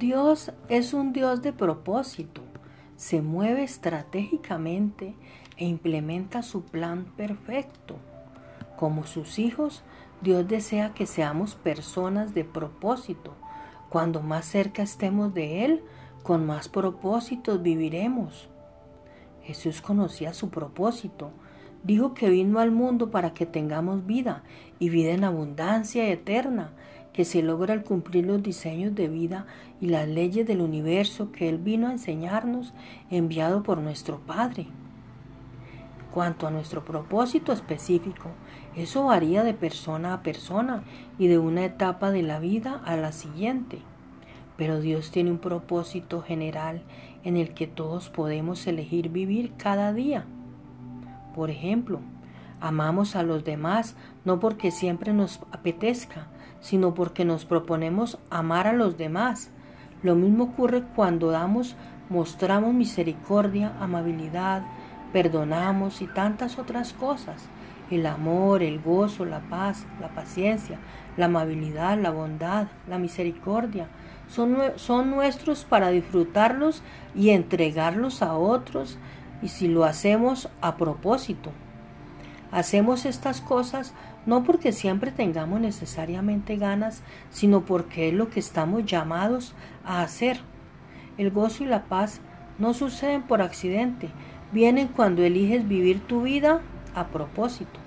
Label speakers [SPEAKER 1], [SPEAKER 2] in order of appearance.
[SPEAKER 1] Dios es un Dios de propósito, se mueve estratégicamente e implementa su plan perfecto. Como sus hijos, Dios desea que seamos personas de propósito. Cuando más cerca estemos de Él, con más propósitos viviremos. Jesús conocía su propósito. Dijo que vino al mundo para que tengamos vida y vida en abundancia eterna, que se logra al cumplir los diseños de vida y las leyes del universo que Él vino a enseñarnos, enviado por nuestro Padre. Cuanto a nuestro propósito específico, eso varía de persona a persona y de una etapa de la vida a la siguiente. Pero Dios tiene un propósito general en el que todos podemos elegir vivir cada día. Por ejemplo, amamos a los demás no porque siempre nos apetezca, sino porque nos proponemos amar a los demás. Lo mismo ocurre cuando damos, mostramos misericordia, amabilidad, perdonamos y tantas otras cosas. El amor, el gozo, la paz, la paciencia, la amabilidad, la bondad, la misericordia, son, son nuestros para disfrutarlos y entregarlos a otros y si lo hacemos a propósito. Hacemos estas cosas no porque siempre tengamos necesariamente ganas, sino porque es lo que estamos llamados a hacer. El gozo y la paz no suceden por accidente, vienen cuando eliges vivir tu vida a propósito.